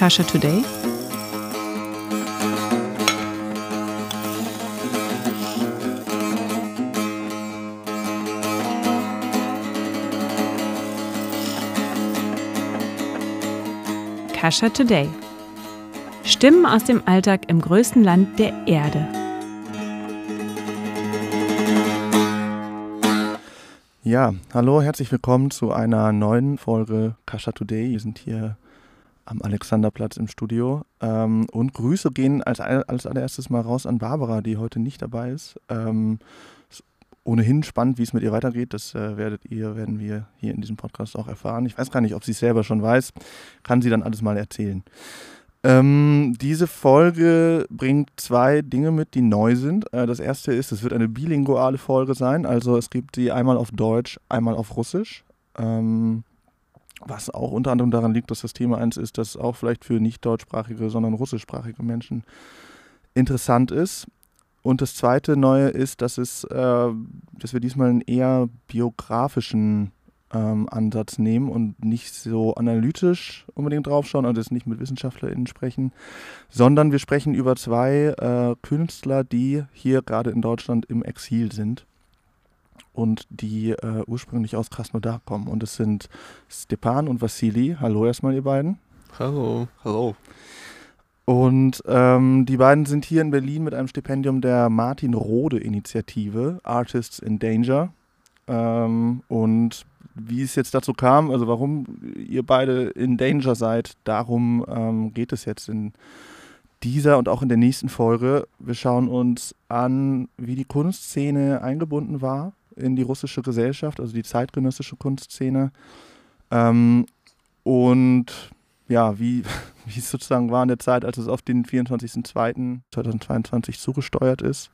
Kasha Today? Kasha Today. Stimmen aus dem Alltag im größten Land der Erde. Ja, hallo, herzlich willkommen zu einer neuen Folge Kasha Today. Wir sind hier am Alexanderplatz im Studio. Ähm, und Grüße gehen als, als allererstes mal raus an Barbara, die heute nicht dabei ist. Ähm, ist ohnehin spannend, wie es mit ihr weitergeht. Das äh, werdet ihr, werden wir hier in diesem Podcast auch erfahren. Ich weiß gar nicht, ob sie es selber schon weiß. Kann sie dann alles mal erzählen. Ähm, diese Folge bringt zwei Dinge mit, die neu sind. Äh, das erste ist, es wird eine bilinguale Folge sein. Also es gibt die einmal auf Deutsch, einmal auf Russisch. Ähm, was auch unter anderem daran liegt, dass das Thema eins ist, das auch vielleicht für nicht deutschsprachige, sondern russischsprachige Menschen interessant ist. Und das zweite Neue ist, dass, es, äh, dass wir diesmal einen eher biografischen ähm, Ansatz nehmen und nicht so analytisch unbedingt draufschauen und jetzt nicht mit WissenschaftlerInnen sprechen, sondern wir sprechen über zwei äh, Künstler, die hier gerade in Deutschland im Exil sind und die äh, ursprünglich aus Krasnodar kommen. Und es sind Stepan und Vassili. Hallo erstmal, ihr beiden. Hallo. Hallo. Und ähm, die beiden sind hier in Berlin mit einem Stipendium der Martin Rode Initiative, Artists in Danger. Ähm, und wie es jetzt dazu kam, also warum ihr beide in Danger seid, darum ähm, geht es jetzt in dieser und auch in der nächsten Folge. Wir schauen uns an, wie die Kunstszene eingebunden war in die russische Gesellschaft, also die zeitgenössische Kunstszene. Ähm, und ja, wie, wie es sozusagen war in der Zeit, als es auf den 24.02.2022 zugesteuert ist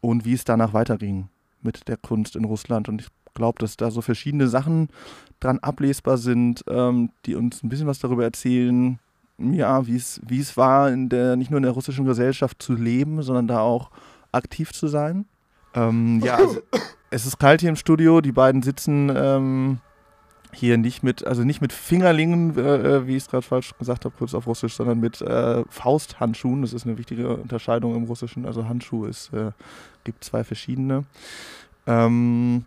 und wie es danach weiterging mit der Kunst in Russland. Und ich glaube, dass da so verschiedene Sachen dran ablesbar sind, ähm, die uns ein bisschen was darüber erzählen, ja, wie es, war, in der, nicht nur in der russischen Gesellschaft zu leben, sondern da auch aktiv zu sein. Ähm, ja, also, es ist kalt hier im Studio, die beiden sitzen ähm, hier nicht mit, also nicht mit Fingerlingen, äh, äh wie ich es gerade falsch gesagt habe, kurz auf Russisch, sondern mit äh, Fausthandschuhen. Das ist eine wichtige Unterscheidung im Russischen. Also Handschuh ist, äh, gibt zwei verschiedene. Ähm,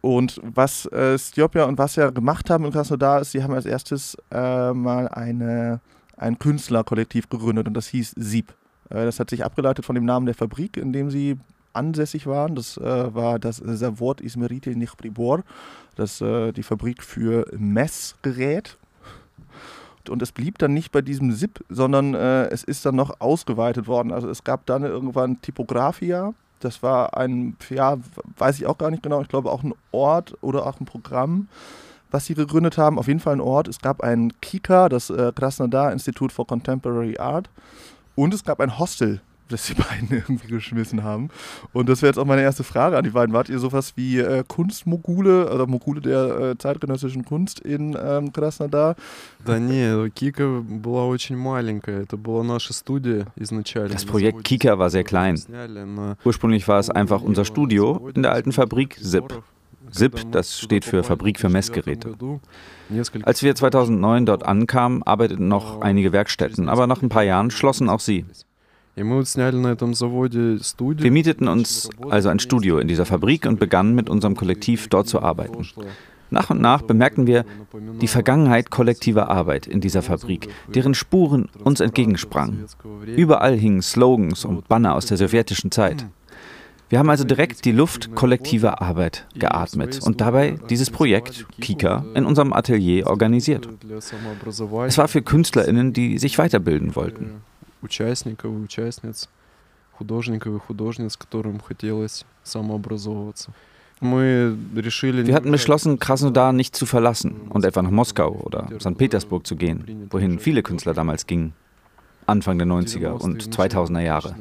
und was äh, Stjopja und was ja gemacht haben in Krasnodar ist, sie haben als erstes äh, mal eine, ein Künstlerkollektiv gegründet und das hieß Sieb. Äh, das hat sich abgeleitet von dem Namen der Fabrik, in dem sie ansässig waren. Das äh, war das Zavod Izmeritil Nichpribor, das äh, die Fabrik für Messgerät. Und es blieb dann nicht bei diesem SIP, sondern äh, es ist dann noch ausgeweitet worden. Also es gab dann irgendwann Typografia, das war ein, ja, weiß ich auch gar nicht genau, ich glaube auch ein Ort oder auch ein Programm, was sie gegründet haben. Auf jeden Fall ein Ort. Es gab ein KIKA, das äh, Krasnodar Institute for Contemporary Art. Und es gab ein Hostel, das die beiden irgendwie geschmissen haben. Und das wäre jetzt auch meine erste Frage an die beiden. Wart ihr sowas wie äh, Kunstmogule oder Mogule der äh, zeitgenössischen Kunst in ähm, Krasnodar? Да не, Кика была очень маленькая. Это была наша студия изначально. Das Projekt Kika war sehr klein. Ursprünglich war es einfach unser Studio in der alten Fabrik SIP. SIP, das steht für Fabrik für Messgeräte. Als wir 2009 dort ankamen, arbeiteten noch einige Werkstätten, aber nach ein paar Jahren schlossen auch sie. Wir mieteten uns also ein Studio in dieser Fabrik und begannen mit unserem Kollektiv dort zu arbeiten. Nach und nach bemerkten wir die Vergangenheit kollektiver Arbeit in dieser Fabrik, deren Spuren uns entgegensprangen. Überall hingen Slogans und Banner aus der sowjetischen Zeit. Wir haben also direkt die Luft kollektiver Arbeit geatmet und dabei dieses Projekt Kika in unserem Atelier organisiert. Es war für KünstlerInnen, die sich weiterbilden wollten участников и участниц, художников и художниц, которым хотелось самообразовываться. Wir hatten beschlossen, Krasnodar nicht zu verlassen und etwa nach Moskau oder St. Petersburg zu gehen, wohin viele Künstler damals gingen, Anfang der 90er und 2000er Jahre.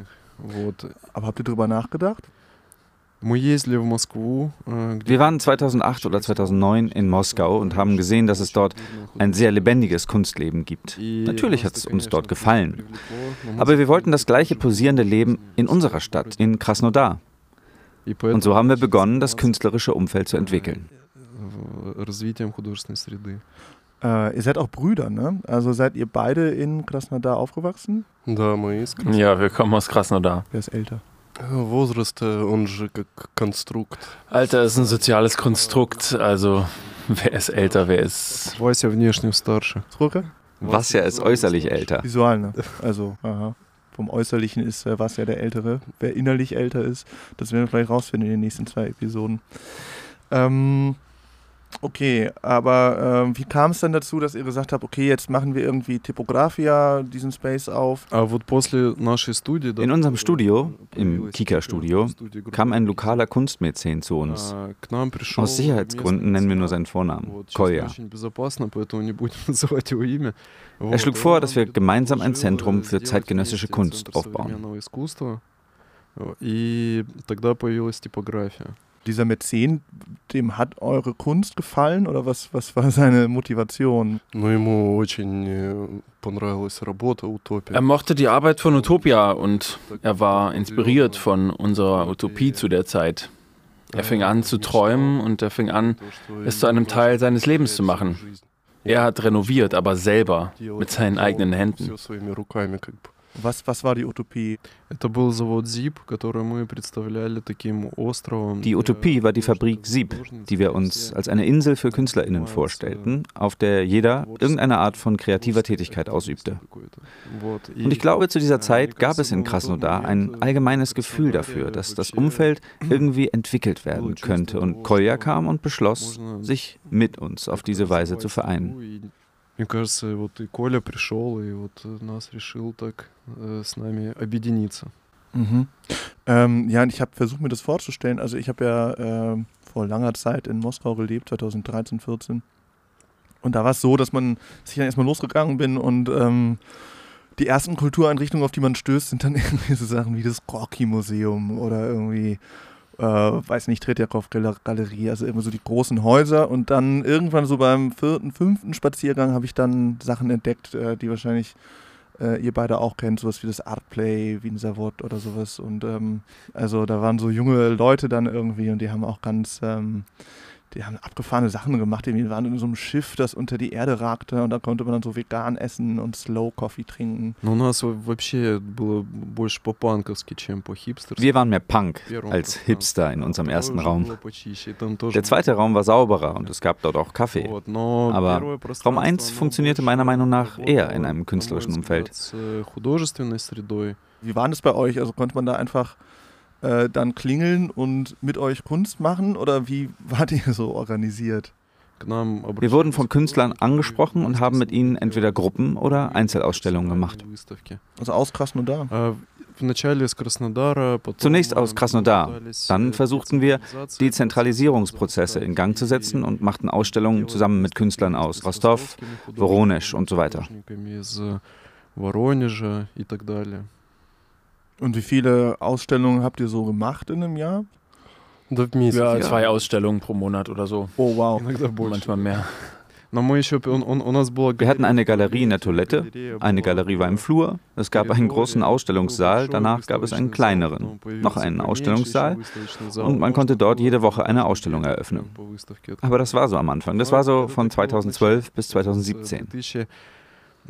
Aber habt ihr darüber nachgedacht? Wir waren 2008 oder 2009 in Moskau und haben gesehen, dass es dort ein sehr lebendiges Kunstleben gibt. Natürlich hat es uns dort gefallen. Aber wir wollten das gleiche posierende Leben in unserer Stadt, in Krasnodar. Und so haben wir begonnen, das künstlerische Umfeld zu entwickeln. Äh, ihr seid auch Brüder, ne? Also seid ihr beide in Krasnodar aufgewachsen? Ja, wir kommen aus Krasnodar. Wer ist älter? Возраст, э, он же как конструкт. Alter ist ein soziales Konstrukt, also wer ist älter, wer ist. Вася внешне старше. Sruke? Was ja ist äußerlich älter. Visual, ne? Also, aha. Vom Äußerlichen ist äh, was ja der Ältere. Wer innerlich älter ist, das werden wir vielleicht rausfinden in den nächsten zwei Episoden. Ähm, okay, aber ähm, wie kam es dann dazu, dass ihr gesagt habt, okay, jetzt machen wir irgendwie Typografia, diesen Space auf? А вот после нашей студии... да, In unserem Studio, im появилась Kika-Studio, студия группы kam ein Kika. lokaler Kunstmäzen zu uns. А, К нам пришел Aus Sicherheitsgründen nennen wir nur seinen Vornamen, Вот, честно, Kolja. очень безопасно, поэтому не будем называть его имя. Er schlug vor, dass wir gemeinsam ein Zentrum für zeitgenössische Kunst aufbauen. Искусства. И тогда появилась типография. dieser Mäzen, dem hat eure Kunst gefallen oder was, was war seine Motivation? Er mochte die Arbeit von Utopia und er war inspiriert von unserer Utopie zu der Zeit. Er fing an zu träumen und er fing an, es zu einem Teil seines Lebens zu machen. Er hat renoviert, aber selber, mit seinen eigenen Händen. Was, was war die Utopie? Die Utopie war die Fabrik Sieb, die wir uns als eine Insel für KünstlerInnen vorstellten, auf der jeder irgendeine Art von kreativer Tätigkeit ausübte. Und ich glaube, zu dieser Zeit gab es in Krasnodar ein allgemeines Gefühl dafür, dass das Umfeld irgendwie entwickelt werden könnte. Und Kolja kam und beschloss, sich mit uns auf diese Weise zu vereinen. Мне кажется, вот и Коля пришел, и вот э, нас решил так э, с нами объединиться. Mhm. Ähm, ja, und ich habe versucht, mir das vorzustellen. Also ich habe ja ähm, vor langer Zeit in Moskau gelebt, 2013, 14. Und da war es so, dass man dass ich dann erstmal losgegangen bin und ähm, die ersten Kultureinrichtungen, auf die man stößt, sind dann irgendwie so Sachen wie das Gorki-Museum oder irgendwie, äh, weiß nicht, Tretjakow-Galerie, also irgendwie so die großen Häuser. Und dann irgendwann so beim vierten, fünften Spaziergang habe ich dann Sachen entdeckt, äh, die wahrscheinlich äh, ihr beide auch kennt, sowas wie das Artplay, wie ein Savot oder sowas. Und ähm, also da waren so junge Leute dann irgendwie und die haben auch ganz, ähm, die haben abgefahrene Sachen gemacht. Die waren in so einem Schiff, das unter die Erde ragte und da konnte man dann so vegan essen und Slow Coffee trinken. Но у нас во- вообще было больше по-панковски, чем по-хипстерски. Wir waren mehr Punk Первом als пространстве. Hipster in unserem Второе ersten уже Raum. было почище, и там тоже Der zweite Raum war sauberer und es gab dort auch Kaffee. Вот, но Aber первое Raum пространство, 1 оно funktionierte больше meiner Meinung nach работало, eher in einem на мой künstlerischen взгляд, Umfeld. с э, художественной средой. Wie war das bei euch? Also konnte man da einfach äh, dann klingeln und mit euch Kunst machen? Oder wie wart ihr so organisiert? Wir wurden von Künstlern angesprochen und haben mit ihnen entweder Gruppen oder Einzelausstellungen gemacht. Also aus Krasnodar? Zunächst aus Krasnodar. Dann versuchten wir, die Zentralisierungsprozesse in Gang zu setzen und machten Ausstellungen zusammen mit Künstlern aus Rostov, Voronezh und so weiter. Und wie viele Ausstellungen habt ihr so gemacht in einem Jahr? Ja, zwei Ausstellungen pro Monat oder so. Oh, wow. Manchmal mehr. Wir hatten eine Galerie in der Toilette, eine Galerie war im Flur, es gab einen großen Ausstellungssaal, danach gab es einen kleineren, noch einen Ausstellungssaal und man konnte dort jede Woche eine Ausstellung eröffnen. Aber das war so am Anfang, das war so von 2012 bis 2017.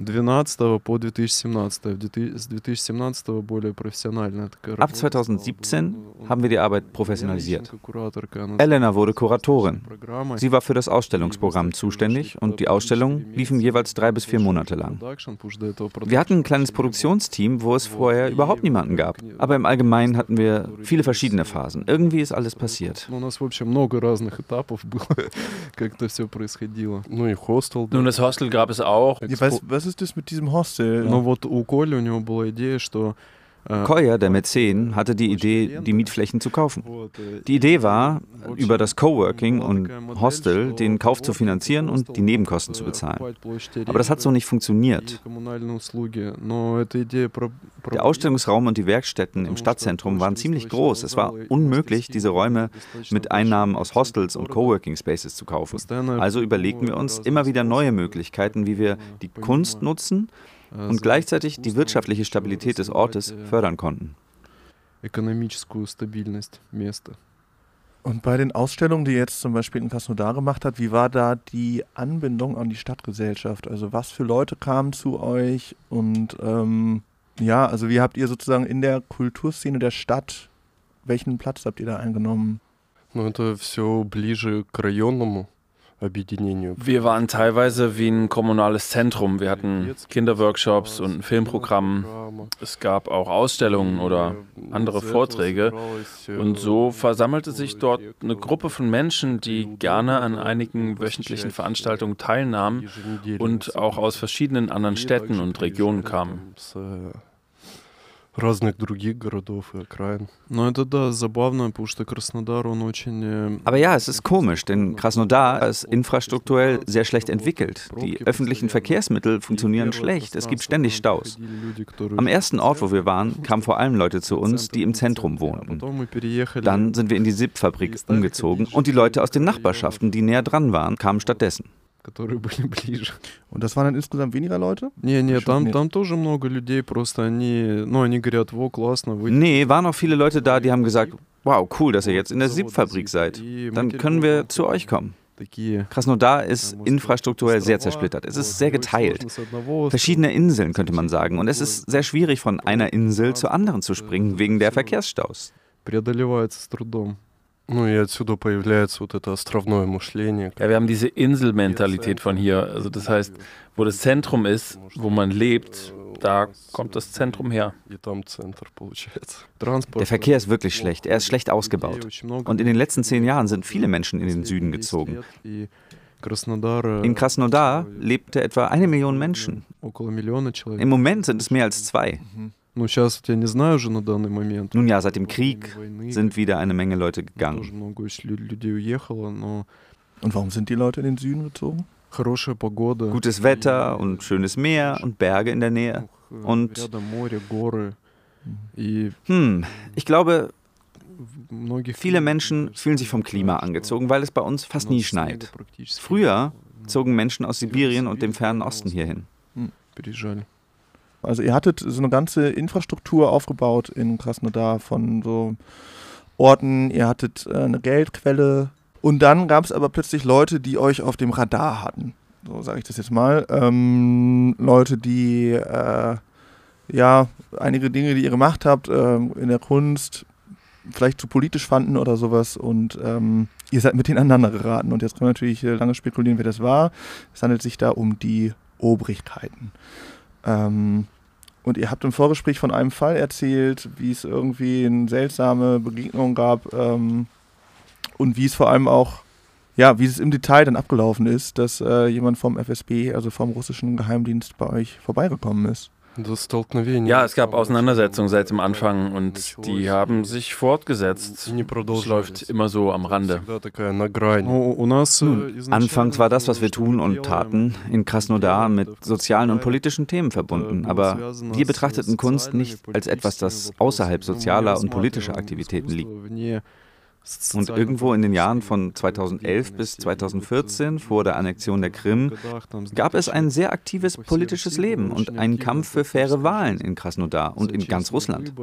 2012 по 2017. В две- С 2017 более профессиональная такая Ab работа 2017 стала. haben wir die Arbeit professionalisiert. Кураторка, она Elena wurde Kuratorin. Программа. Sie war für das Ausstellungsprogramm zuständig und die Ausstellungen liefen jeweils drei bis vier Monate lang. Wir hatten ein kleines Produktionsteam, wo es vorher überhaupt niemanden gab. Aber im Allgemeinen hatten wir viele verschiedene Phasen. Irgendwie ist alles passiert. У нас вообще много разных этапов было, как это все происходило. Ну и хостел. да. Nun, das Hostel gab es auch. Ja, was, was ist das mit diesem Hostel? Но вот у Коли, у него была идея, что... Äh, Koyer, der Mäzen, hatte die Idee, die Mietflächen zu kaufen. Die Idee war, über das Coworking und Hostel den Kauf zu finanzieren und die Nebenkosten zu bezahlen. Aber das hat so nicht funktioniert. Der Ausstellungsraum und die Werkstätten im Stadtzentrum waren ziemlich groß. Es war unmöglich, diese Räume mit Einnahmen aus Hostels und Coworking Spaces zu kaufen. Also überlegten wir uns immer wieder neue Möglichkeiten, wie wir die Kunst nutzen, und gleichzeitig die wirtschaftliche Stabilität des Ortes fördern konnten. экономическую стабильность места. Und bei den Ausstellungen, die ihr jetzt zum Beispiel in Krasnodar gemacht hat, wie war da die Anbindung an die Stadtgesellschaft? Also was für Leute kamen zu euch und ähm, ja, also wie habt ihr sozusagen in der Kulturszene der Stadt, welchen Platz habt ihr da eingenommen? Ну, это все ближе к районному объединению. Wir waren teilweise wie ein kommunales Zentrum. Wir hatten Kinderworkshops und ein Filmprogramm. Es gab auch Ausstellungen oder andere Vorträge. Und so versammelte sich dort eine Gruppe von Menschen, die gerne an einigen wöchentlichen Veranstaltungen teilnahmen und auch aus verschiedenen anderen Städten und Regionen kamen. С э, разных других городов и окраин. Ну, это да, забавно, потому что Краснодар, он очень... э, Aber ja, es ist komisch, denn Krasnodar ist infrastrukturell sehr schlecht entwickelt. Die öffentlichen Verkehrsmittel funktionieren schlecht, es gibt ständig Staus. Am ersten Ort, wo wir waren, kamen vor allem Leute zu uns, die im Zentrum wohnten. Dann sind wir in die SIP-Fabrik umgezogen und die Leute aus den Nachbarschaften, die näher dran waren, kamen stattdessen. которые были ближе. Und das waren dann insgesamt weniger Leute? Не, не, Schon там, нет. там тоже много людей, просто они, ну, они говорят, во, классно, вы... Nee, waren auch viele Leute da, die haben gesagt, wow, cool, dass ihr jetzt in der SIP-Fabrik seid. Dann können wir zu euch kommen. Такие. Krasnodar ist infrastrukturell sehr zersplittert. Es ist sehr geteilt. Verschiedene Inseln, könnte man sagen. Und es ist sehr schwierig, von einer Insel zur anderen zu springen, wegen der Verkehrsstaus. преодолевается с трудом. Ну и отсюда появляется вот это островное мышление. Ja, wir haben diese Inselmentalität von hier. Also das heißt, wo das Zentrum ist, wo man lebt, da kommt das Zentrum her. И там центр получается. Транспорт. Der Verkehr ist wirklich schlecht. Er ist schlecht ausgebaut. Und in den letzten zehn Jahren sind viele Menschen in den Süden gezogen. И Краснодар... э, In Krasnodar lebte etwa eine Million Menschen. Около миллиона человек. Im Moment sind es mehr als zwei. Nun ja, seit dem Krieg sind wieder eine Menge Leute gegangen. Und warum sind die Leute in den Süden gezogen? Gutes Wetter und schönes Meer und Berge in der Nähe. Und. Hm, ich glaube, viele Menschen fühlen sich vom Klima angezogen, weil es bei uns fast nie schneit. Früher zogen Menschen aus Sibirien und dem fernen Osten hierhin. Also ihr hattet so eine ganze Infrastruktur aufgebaut in Krasnodar von so Orten, ihr hattet äh, eine Geldquelle und dann gab es aber plötzlich Leute, die euch auf dem Radar hatten. So sage ich das jetzt mal. Ähm, Leute, die äh, ja einige Dinge, die ihr gemacht habt äh, in der Kunst, vielleicht zu politisch fanden oder sowas und ähm, ihr seid mit denen aneinander geraten. Und jetzt können wir natürlich äh, lange spekulieren, wer das war. Es handelt sich da um die Obrigkeiten. Ähm, und ihr habt im Vorgespräch von einem Fall erzählt, wie es irgendwie eine seltsame Begegnung gab ähm, und wie es vor allem auch, ja, wie es im Detail dann abgelaufen ist, dass äh, jemand vom FSB, also vom russischen Geheimdienst, bei euch vorbeigekommen ist. Ja, es gab Auseinandersetzungen seit dem Anfang und die haben sich fortgesetzt. Es läuft immer so am Rande. Nun, anfangs war das, was wir tun und taten, in Krasnodar mit sozialen und politischen Themen verbunden. Aber wir betrachteten Kunst nicht als etwas, das außerhalb sozialer und politischer Aktivitäten liegt. Und irgendwo in den Jahren von 2011 bis 2014, vor der Annexion der Krim, gab es ein sehr aktives politisches Leben und einen Kampf für faire Wahlen in Krasnodar und in ganz Russland.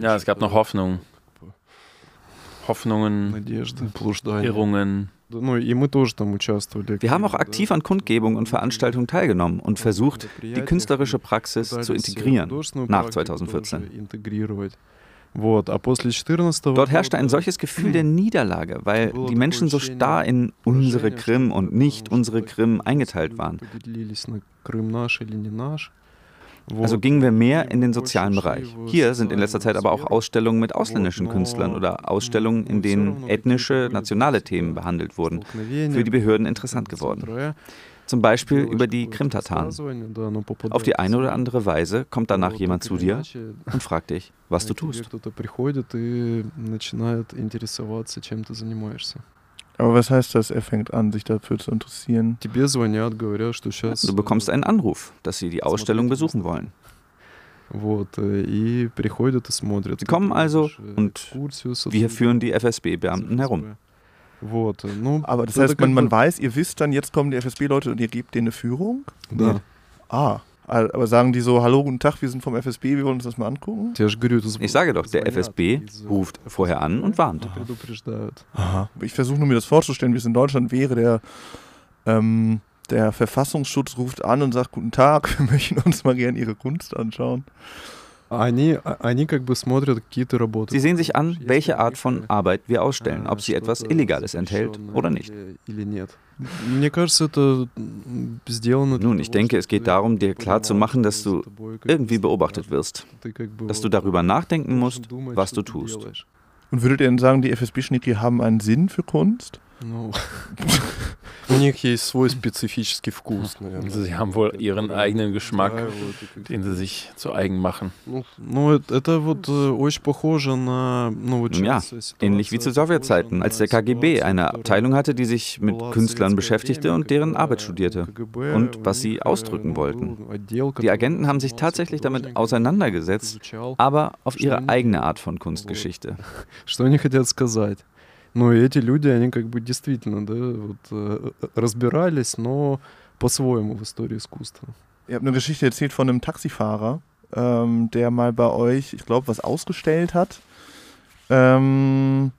Ja, es gab noch Hoffnung. Hoffnungen, Irrungen. Wir haben auch aktiv an Kundgebungen und Veranstaltungen teilgenommen und versucht, die künstlerische Praxis zu integrieren nach 2014. Вот, а после 14 Dort herrschte ein solches Gefühl der Niederlage, weil die Menschen so starr in unsere Krim und nicht unsere Krim eingeteilt waren. Also gingen wir mehr in den sozialen Bereich. Hier sind in letzter Zeit aber auch Ausstellungen mit ausländischen Künstlern oder Ausstellungen, in denen ethnische, nationale Themen behandelt wurden, für die Behörden interessant geworden. Zum Beispiel über die Krimtataren. Auf die eine oder andere Weise kommt danach jemand zu dir und fragt dich, was du tust. Aber was heißt das, er fängt an, sich dafür zu interessieren? Du bekommst einen Anruf, dass sie die Ausstellung besuchen wollen. Sie kommen also und wir führen die FSB-Beamten herum. Worte. Ne? Aber das, heißt, man, man weiß, ihr wisst dann, jetzt kommen die FSB-Leute und ihr gebt denen eine Führung? Ja. Nee. Ah. Aber sagen die so, hallo, guten Tag, wir sind vom FSB, wir wollen uns das mal angucken? Ich sage doch, der FSB ruft vorher an und warnt. Aha. Ich versuche nur mir das vorzustellen, wie es in Deutschland wäre, der, ähm, der Verfassungsschutz ruft an und sagt, guten Tag, wir möchten uns mal gerne Ihre Kunst anschauen. Sie sehen sich an, welche Art von Arbeit wir ausstellen, ob sie etwas Illegales enthält oder nicht. Nun, ich denke, es geht darum, dir klarzumachen, dass du irgendwie beobachtet wirst, dass du darüber nachdenken musst, was du tust. Und würdet ihr denn sagen, die FSB-Schnitti haben einen Sinn für Kunst? У них есть свой специфический вкус, наверное. Sie haben wohl ihren eigenen Geschmack, den sie sich zu eigen machen. Ну, это вот очень похоже на... Ну, ja, ähnlich wie zu Sowjetzeiten, als der KGB eine Abteilung hatte, die sich mit Künstlern beschäftigte und deren Arbeit studierte und was sie ausdrücken wollten. Die Agenten haben sich tatsächlich damit auseinandergesetzt, aber auf ihre eigene Art von Kunstgeschichte. Что они хотят сказать? Но эти люди, они как бы действительно да, вот, разбирались, но по-своему в истории искусства. Ihr habt eine Geschichte erzählt von einem Taxifahrer, ähm, der mal bei euch, ich glaube, was ausgestellt hat. Ähm,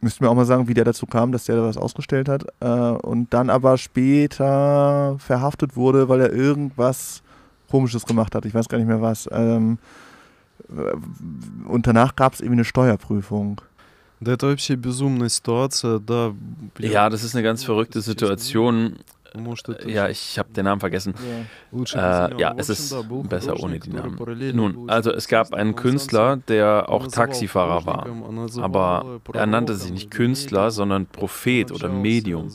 müssten wir auch mal sagen, wie der dazu kam, dass der da was ausgestellt hat. Äh, und dann aber später verhaftet wurde, weil er irgendwas Komisches gemacht hat. Ich weiß gar nicht mehr was. Ähm, und danach gab es irgendwie eine Steuerprüfung. Ja, das ist eine ganz verrückte Situation. Ja, ich habe den Namen vergessen. Äh, ja, es ist besser ohne die Namen. Nun, also es gab einen Künstler, der auch Taxifahrer war. Aber er nannte sich nicht Künstler, sondern Prophet oder Medium.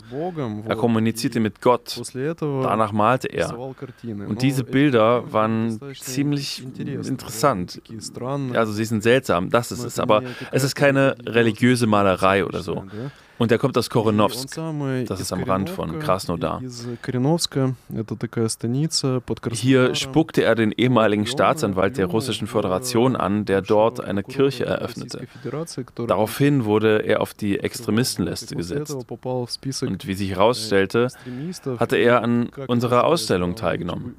Er kommunizierte mit Gott. Danach malte er. Und diese Bilder waren ziemlich interessant. Also sie sind seltsam, das ist es. Aber es ist keine religiöse Malerei oder so. Und er kommt aus Koronovsk. Das ist am Rand von Krasnodar. Hier spuckte er den ehemaligen Staatsanwalt der Russischen Föderation an, der dort eine Kirche eröffnete. Daraufhin wurde er auf die Extremistenliste gesetzt. Und wie sich herausstellte, hatte er an unserer Ausstellung teilgenommen.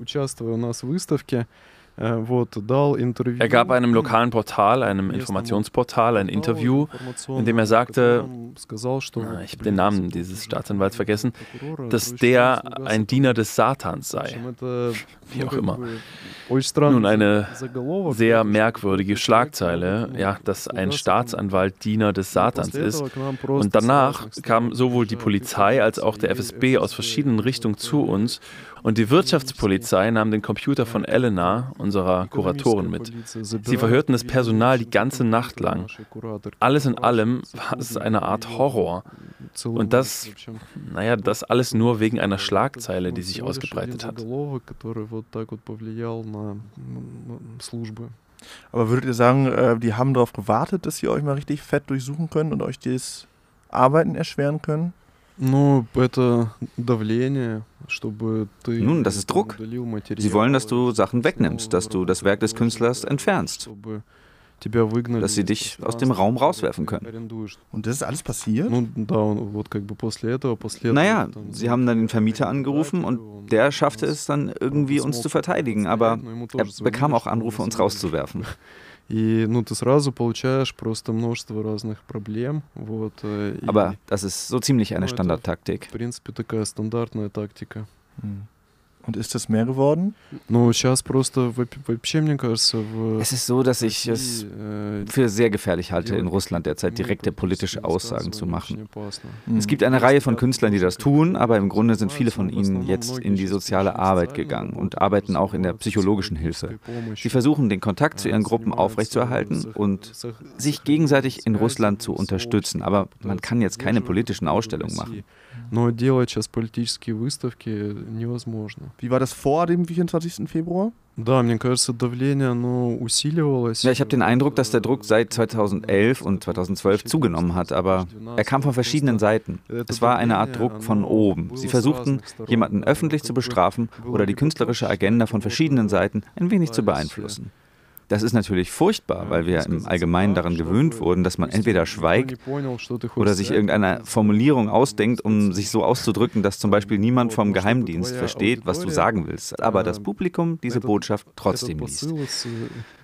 Er gab einem lokalen Portal, einem Informationsportal, ein Interview, in dem er sagte, ich habe den Namen dieses Staatsanwalts vergessen, dass der ein Diener des Satans sei. Wie auch immer. Nun, eine sehr merkwürdige Schlagzeile, ja, dass ein Staatsanwalt Diener des Satans ist. Und danach kam sowohl die Polizei als auch der FSB aus verschiedenen Richtungen zu uns und die Wirtschaftspolizei nahm den Computer von Elena, unserer Kuratorin, mit. Sie verhörten das Personal die ganze Nacht lang. Alles in allem war es eine Art Horror. Und das, naja, das alles nur wegen einer Schlagzeile, die sich ausgebreitet hat. Aber würdet ihr sagen, äh, die haben darauf gewartet, dass sie euch mal richtig fett durchsuchen können und euch das Arbeiten erschweren können? Nun, das ist Druck. Sie wollen, dass du Sachen wegnimmst, dass du das Werk des Künstlers entfernst, dass sie dich aus dem Raum rauswerfen können. Und das ist alles passiert? Naja, sie haben dann den Vermieter angerufen und der schaffte es dann irgendwie, uns zu verteidigen, aber er bekam auch Anrufe, uns rauszuwerfen. И ну, ты сразу получаешь просто множество разных проблем. Вот, Aber das ist so ziemlich eine Standardtaktik. В принципе, такая стандартная тактика. Und ist das mehr geworden? Es ist so, dass ich es für sehr gefährlich halte, in Russland derzeit direkte politische Aussagen zu machen. Es gibt eine Reihe von Künstlern, die das tun, aber im Grunde sind viele von ihnen jetzt in die soziale Arbeit gegangen und arbeiten auch in der psychologischen Hilfe. Sie versuchen, den Kontakt zu ihren Gruppen aufrechtzuerhalten und sich gegenseitig in Russland zu unterstützen. Aber man kann jetzt keine politischen Ausstellungen machen. Но делать сейчас политические выставки невозможно. Wie war das vor dem 24. Februar? Да, мне кажется, давление, оно усиливалось. Ja, ich habe den Eindruck, dass der Druck seit 2011 und 2012 zugenommen hat, aber er kam von verschiedenen Seiten. Es war eine Art Druck von oben. Sie versuchten, jemanden öffentlich zu bestrafen oder die künstlerische Agenda von verschiedenen Seiten ein wenig zu beeinflussen. Das ist natürlich furchtbar, weil wir im Allgemeinen daran gewöhnt wurden, dass man entweder schweigt oder sich irgendeine Formulierung ausdenkt, um sich so auszudrücken, dass zum Beispiel niemand vom Geheimdienst versteht, was du sagen willst, aber das Publikum diese Botschaft trotzdem liest.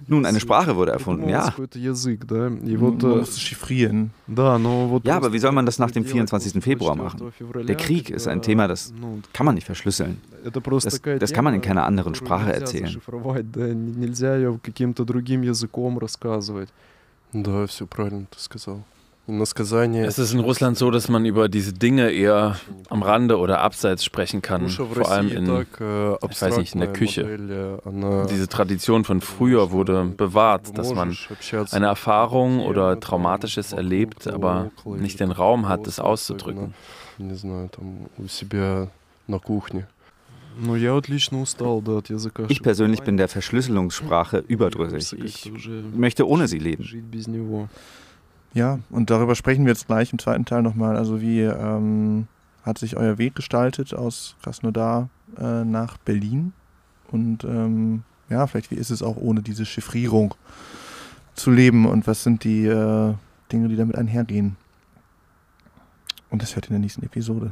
Nun, eine Sprache wurde erfunden, ja. Man muss es chiffrieren. Ja, aber wie soll man das nach dem 24. Februar machen? Der Krieg ist ein Thema, das kann man nicht verschlüsseln. Das, das kann man in keiner anderen Sprache erzählen Да, все правильно ты сказал. Es ist in Russland so, dass man über diese Dinge eher am Rande oder abseits sprechen kann, vor allem in, ich weiß nicht, in der Küche. Diese Tradition von früher wurde bewahrt, dass man eine Erfahrung oder Traumatisches erlebt, aber nicht den Raum hat, es auszudrücken. Ich persönlich bin der Verschlüsselungssprache überdrüssig. Ich möchte ohne sie leben. Ja, und darüber sprechen wir jetzt gleich im zweiten Teil nochmal. Also wie ähm, hat sich euer Weg gestaltet aus Krasnodar äh, nach Berlin? Und ähm, ja, vielleicht wie ist es auch ohne diese Chiffrierung zu leben und was sind die äh, Dinge, die damit einhergehen? Und das hört in der nächsten Episode.